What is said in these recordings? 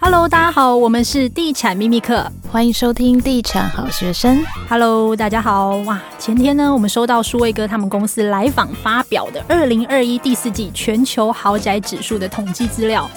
Hello，大家好，我们是地产秘密课，欢迎收听地产好学生。Hello，大家好。哇，前天呢，我们收到舒威哥他们公司来访发表的二零二一第四季全球豪宅指数的统计资料。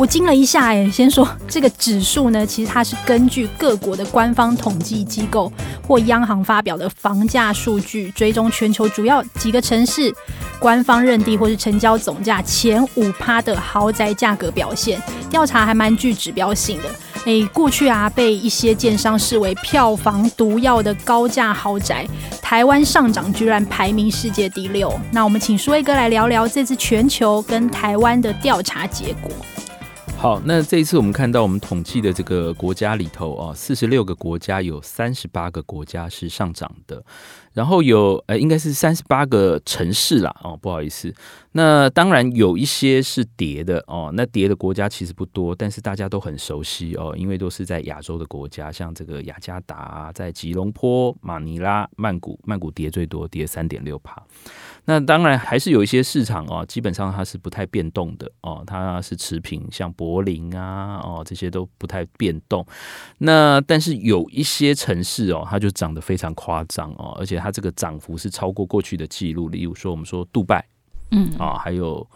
我惊了一下，哎，先说这个指数呢，其实它是根据各国的官方统计机构或央行发表的房价数据，追踪全球主要几个城市官方认定或是成交总价前五趴的豪宅价格表现。调查还蛮具指标性的。哎，过去啊，被一些建商视为票房毒药的高价豪宅，台湾上涨居然排名世界第六。那我们请书威哥来聊聊这次全球跟台湾的调查结果。好，那这一次我们看到我们统计的这个国家里头啊，四十六个国家有三十八个国家是上涨的，然后有呃应该是三十八个城市啦哦，不好意思，那当然有一些是跌的哦，那跌的国家其实不多，但是大家都很熟悉哦，因为都是在亚洲的国家，像这个雅加达、在吉隆坡、马尼拉、曼谷，曼谷跌最多，跌三点六趴。那当然还是有一些市场哦，基本上它是不太变动的哦，它是持平，像波柏林啊哦这些都不太变动。那但是有一些城市哦，它就涨得非常夸张哦，而且它这个涨幅是超过过去的记录。例如说，我们说杜拜，嗯啊，还有。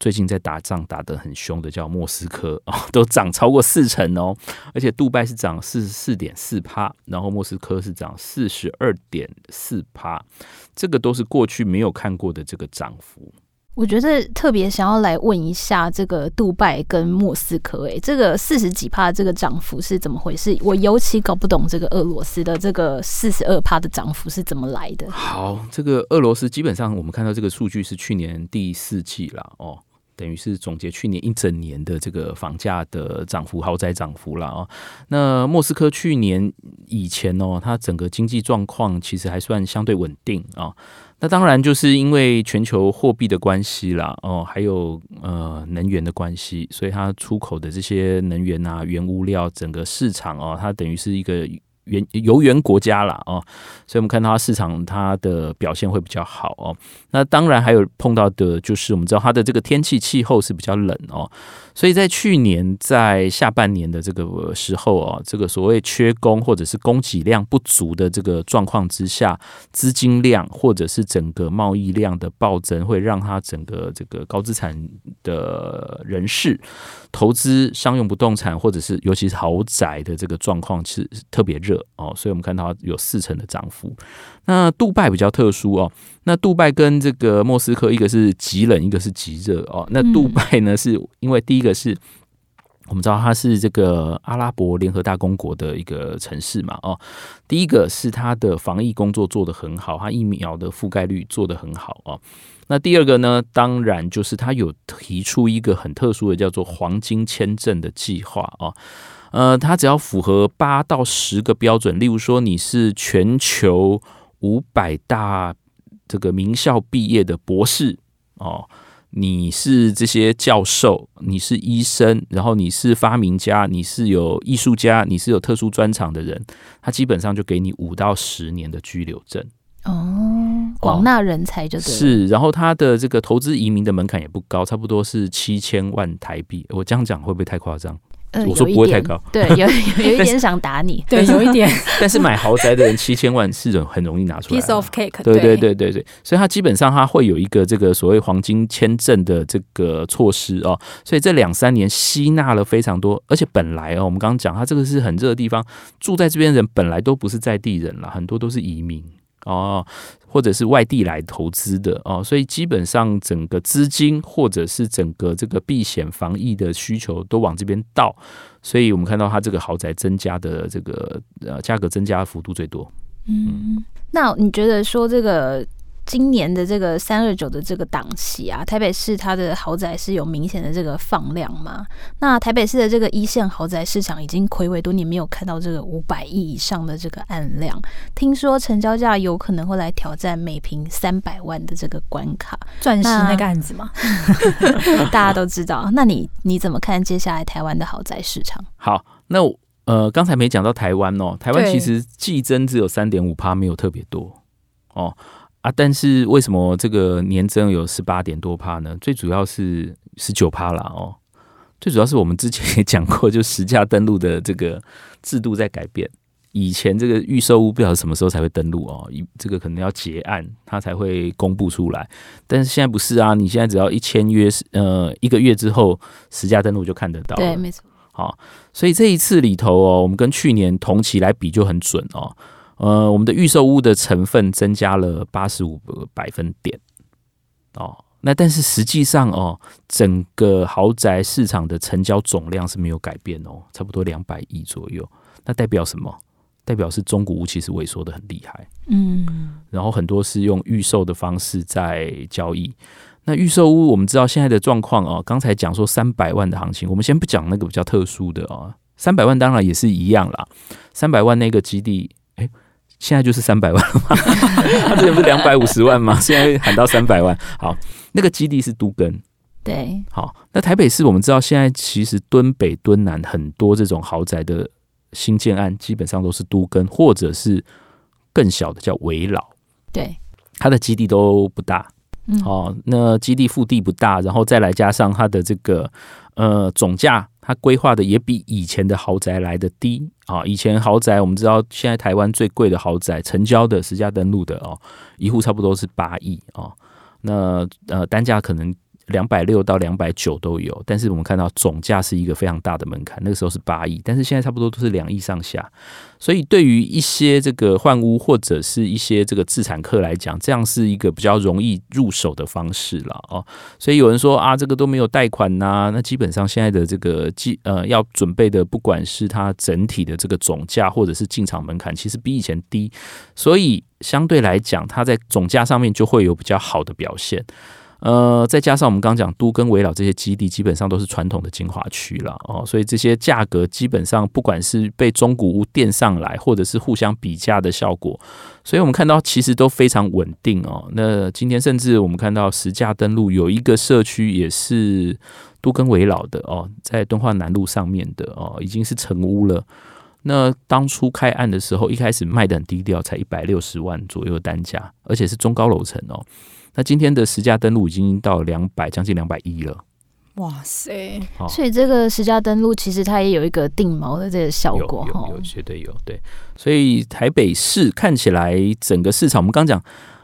最近在打仗打得很凶的叫莫斯科哦，都涨超过四成哦，而且杜拜是涨四十四点四趴，然后莫斯科是涨四十二点四趴，这个都是过去没有看过的这个涨幅。我觉得特别想要来问一下这个杜拜跟莫斯科，哎，这个四十几趴这个涨幅是怎么回事？我尤其搞不懂这个俄罗斯的这个四十二趴的涨幅是怎么来的。好，这个俄罗斯基本上我们看到这个数据是去年第四季了哦。等于是总结去年一整年的这个房价的涨幅、豪宅涨幅了啊。那莫斯科去年以前哦，它整个经济状况其实还算相对稳定啊。那当然就是因为全球货币的关系啦，哦，还有呃能源的关系，所以它出口的这些能源啊、原物料，整个市场哦，它等于是一个。原油源国家啦，哦，所以我们看到它市场它的表现会比较好哦。那当然还有碰到的就是我们知道它的这个天气气候是比较冷哦。所以在去年在下半年的这个时候啊，这个所谓缺工或者是供给量不足的这个状况之下，资金量或者是整个贸易量的暴增，会让它整个这个高资产的人士投资商用不动产或者是尤其是豪宅的这个状况是特别热哦。所以我们看到有四成的涨幅。那杜拜比较特殊哦。那杜拜跟这个莫斯科，一个是极冷，一个是极热哦。那杜拜呢，是因为第一个是我们知道它是这个阿拉伯联合大公国的一个城市嘛哦。第一个是它的防疫工作做得很好，它疫苗的覆盖率做得很好哦。那第二个呢，当然就是它有提出一个很特殊的叫做黄金签证的计划哦。呃，它只要符合八到十个标准，例如说你是全球五百大。这个名校毕业的博士哦，你是这些教授，你是医生，然后你是发明家，你是有艺术家，你是有特殊专长的人，他基本上就给你五到十年的居留证哦，广纳人才就。是，然后他的这个投资移民的门槛也不高，差不多是七千万台币。我这样讲会不会太夸张？呃、我说不会太高，对，有 有一点想打你，对，有一点。但是买豪宅的人七千万是很容易拿出来，piece of cake。对对对对对，所以他基本上他会有一个这个所谓黄金签证的这个措施哦，所以这两三年吸纳了非常多，而且本来哦，我们刚刚讲他这个是很热的地方，住在这边的人本来都不是在地人了，很多都是移民。哦，或者是外地来投资的哦，所以基本上整个资金或者是整个这个避险防疫的需求都往这边倒，所以我们看到它这个豪宅增加的这个呃价格增加的幅度最多。嗯，那你觉得说这个？今年的这个三二九的这个档期啊，台北市它的豪宅是有明显的这个放量吗？那台北市的这个一线豪宅市场已经魁违多年没有看到这个五百亿以上的这个案量，听说成交价有可能会来挑战每平三百万的这个关卡，钻石那个案子吗？大家都知道。那你你怎么看接下来台湾的豪宅市场？好，那呃刚才没讲到台湾哦，台湾其实季增只有三点五趴，没有特别多哦。啊，但是为什么这个年增有十八点多趴呢？最主要是十九趴啦哦，最主要是我们之前也讲过，就实价登录的这个制度在改变。以前这个预售屋不晓得什么时候才会登录哦，这个可能要结案，它才会公布出来。但是现在不是啊，你现在只要一签约，呃，一个月之后实价登录就看得到。对，没错。好，所以这一次里头哦，我们跟去年同期来比就很准哦。呃，我们的预售屋的成分增加了八十五个百分点哦。那但是实际上哦，整个豪宅市场的成交总量是没有改变哦，差不多两百亿左右。那代表什么？代表是中古屋其实萎缩的很厉害，嗯，然后很多是用预售的方式在交易。那预售屋我们知道现在的状况哦，刚才讲说三百万的行情，我们先不讲那个比较特殊的哦，三百万当然也是一样啦。三百万那个基地，哎，现在就是三百万了吗？他之前不是两百五十万吗？现在喊到三百万。好，那个基地是都更，对，好。那台北市我们知道现在其实敦北、敦南很多这种豪宅的。新建案基本上都是都更，或者是更小的叫围老，对，它的基地都不大，嗯，哦，那基地腹地不大，然后再来加上它的这个呃总价，它规划的也比以前的豪宅来的低啊，以前豪宅我们知道，现在台湾最贵的豪宅成交的实价登录的哦，一户差不多是八亿哦，那呃单价可能。两百六到两百九都有，但是我们看到总价是一个非常大的门槛，那个时候是八亿，但是现在差不多都是两亿上下。所以对于一些这个换屋或者是一些这个自产客来讲，这样是一个比较容易入手的方式了哦。所以有人说啊，这个都没有贷款呐，那基本上现在的这个基呃要准备的，不管是它整体的这个总价或者是进场门槛，其实比以前低，所以相对来讲，它在总价上面就会有比较好的表现。呃，再加上我们刚刚讲都跟围绕这些基地，基本上都是传统的精华区了哦，所以这些价格基本上不管是被中古屋垫上来，或者是互相比价的效果，所以我们看到其实都非常稳定哦。那今天甚至我们看到实价登录有一个社区也是都更围绕的哦，在敦化南路上面的哦，已经是成屋了。那当初开案的时候，一开始卖得很低调，才一百六十万左右单价，而且是中高楼层哦。那今天的实价登录已经到两百，将近两百一了。哇塞！所以这个实价登录其实它也有一个定锚的这个效果，有有，有绝对有。对，所以台北市看起来整个市场，我们刚讲，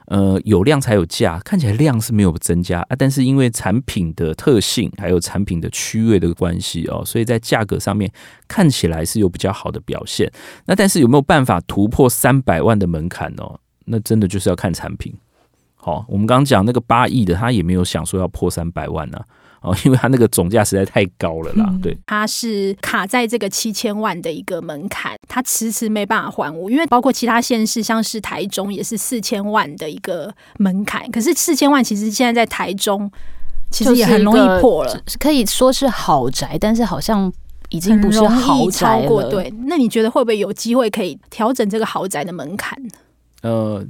呃，有量才有价，看起来量是没有增加啊，但是因为产品的特性还有产品的区位的关系哦，所以在价格上面看起来是有比较好的表现。那但是有没有办法突破三百万的门槛哦？那真的就是要看产品。好，我们刚刚讲那个八亿的，他也没有想说要破三百万呢、啊，哦，因为他那个总价实在太高了啦。嗯、对，他是卡在这个七千万的一个门槛，他迟迟没办法还我，因为包括其他县市，像是台中也是四千万的一个门槛。可是四千万其实现在在台中其实也很容易破了，可以说是豪宅，但是好像已经不是豪宅了。对，那你觉得会不会有机会可以调整这个豪宅的门槛呢？呃。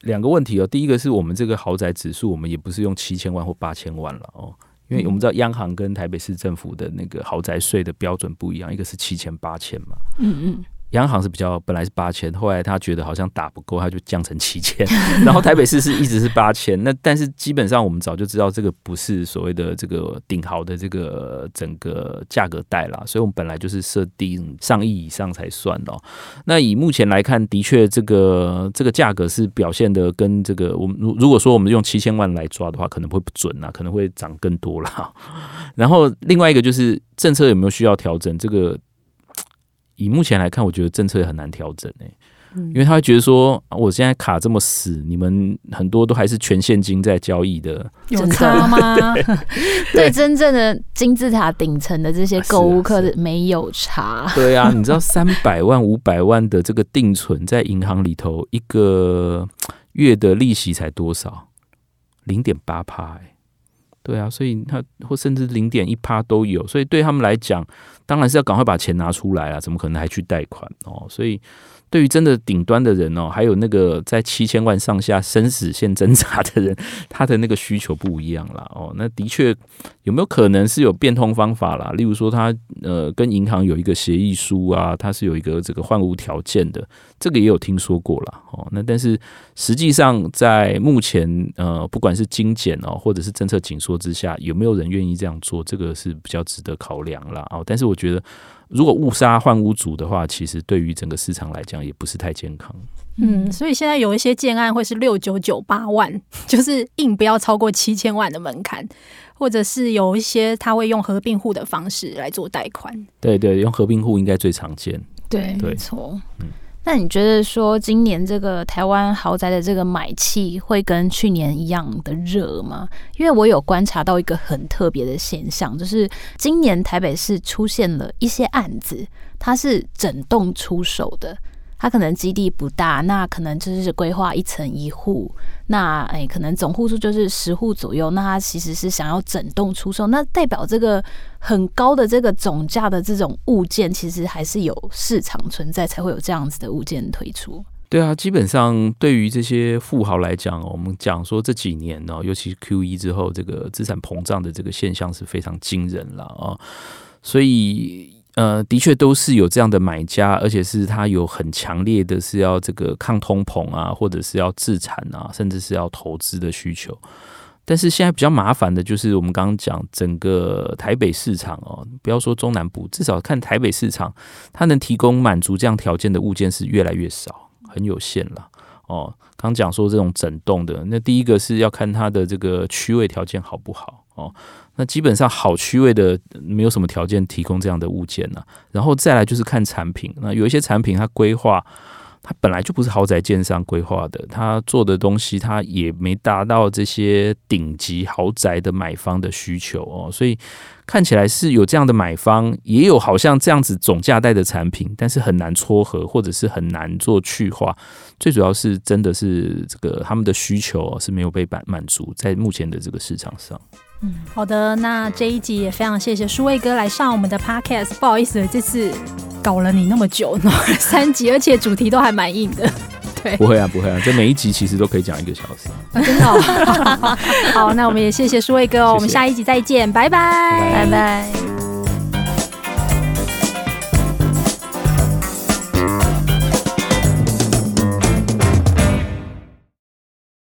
两个问题哦，第一个是我们这个豪宅指数，我们也不是用七千万或八千万了哦，因为我们知道央行跟台北市政府的那个豪宅税的标准不一样，一个是七千八千嘛，嗯嗯。央行是比较本来是八千，后来他觉得好像打不够，他就降成七千。然后台北市是一直是八千，那但是基本上我们早就知道这个不是所谓的这个顶豪的这个整个价格带啦，所以我们本来就是设定上亿以上才算哦。那以目前来看，的确这个这个价格是表现的跟这个我们如如果说我们用七千万来抓的话，可能会不准啊，可能会涨更多啦。然后另外一个就是政策有没有需要调整这个？以目前来看，我觉得政策也很难调整诶，因为他会觉得说，我现在卡这么死，你们很多都还是全现金在交易的，有差吗？对，真正的金字塔顶层的这些购物客没有差。对啊，你知道三百万、五百万的这个定存在银行里头，一个月的利息才多少？零点八趴哎。对啊，所以他或甚至零点一趴都有，所以对他们来讲，当然是要赶快把钱拿出来啊，怎么可能还去贷款哦？所以对于真的顶端的人哦，还有那个在七千万上下生死线挣扎的人，他的那个需求不一样了哦。那的确，有没有可能是有变通方法啦？例如说他，呃跟银行有一个协议书啊，他是有一个这个换屋条件的，这个也有听说过啦。哦。那但是实际上在目前呃，不管是精简哦，或者是政策紧缩之下，有没有人愿意这样做？这个是比较值得考量啦。哦。但是我觉得，如果误杀换屋主的话，其实对于整个市场来讲，也不是太健康。嗯，所以现在有一些建案会是六九九八万，就是硬不要超过七千万的门槛。或者是有一些他会用合并户的方式来做贷款，对对，用合并户应该最常见。对，没错。嗯，那你觉得说今年这个台湾豪宅的这个买气会跟去年一样的热吗？因为我有观察到一个很特别的现象，就是今年台北市出现了一些案子，它是整栋出手的。它可能基地不大，那可能就是规划一层一户，那诶、可能总户数就是十户左右。那它其实是想要整栋出售，那代表这个很高的这个总价的这种物件，其实还是有市场存在，才会有这样子的物件推出。对啊，基本上对于这些富豪来讲，我们讲说这几年呢，尤其是 Q 一之后，这个资产膨胀的这个现象是非常惊人了啊，所以。呃，的确都是有这样的买家，而且是他有很强烈的是要这个抗通膨啊，或者是要自产啊，甚至是要投资的需求。但是现在比较麻烦的就是我们刚刚讲整个台北市场哦，不要说中南部，至少看台北市场，它能提供满足这样条件的物件是越来越少，很有限了哦。刚讲说这种整栋的，那第一个是要看它的这个区位条件好不好哦。那基本上好区位的没有什么条件提供这样的物件呢、然后再来就是看产品。那有一些产品它规划，它本来就不是豪宅建商规划的，它做的东西它也没达到这些顶级豪宅的买方的需求哦，所以看起来是有这样的买方，也有好像这样子总价带的产品，但是很难撮合，或者是很难做去化。最主要是真的是这个他们的需求是没有被满满足，在目前的这个市场上。嗯，好的，那这一集也非常谢谢舒卫哥来上我们的 podcast。不好意思，这次搞了你那么久，三集，而且主题都还蛮硬的。对，不会啊，不会啊，这每一集其实都可以讲一个小时。啊、真的、哦 好，那我们也谢谢舒卫哥哦，我们下一集再见，拜拜，拜拜。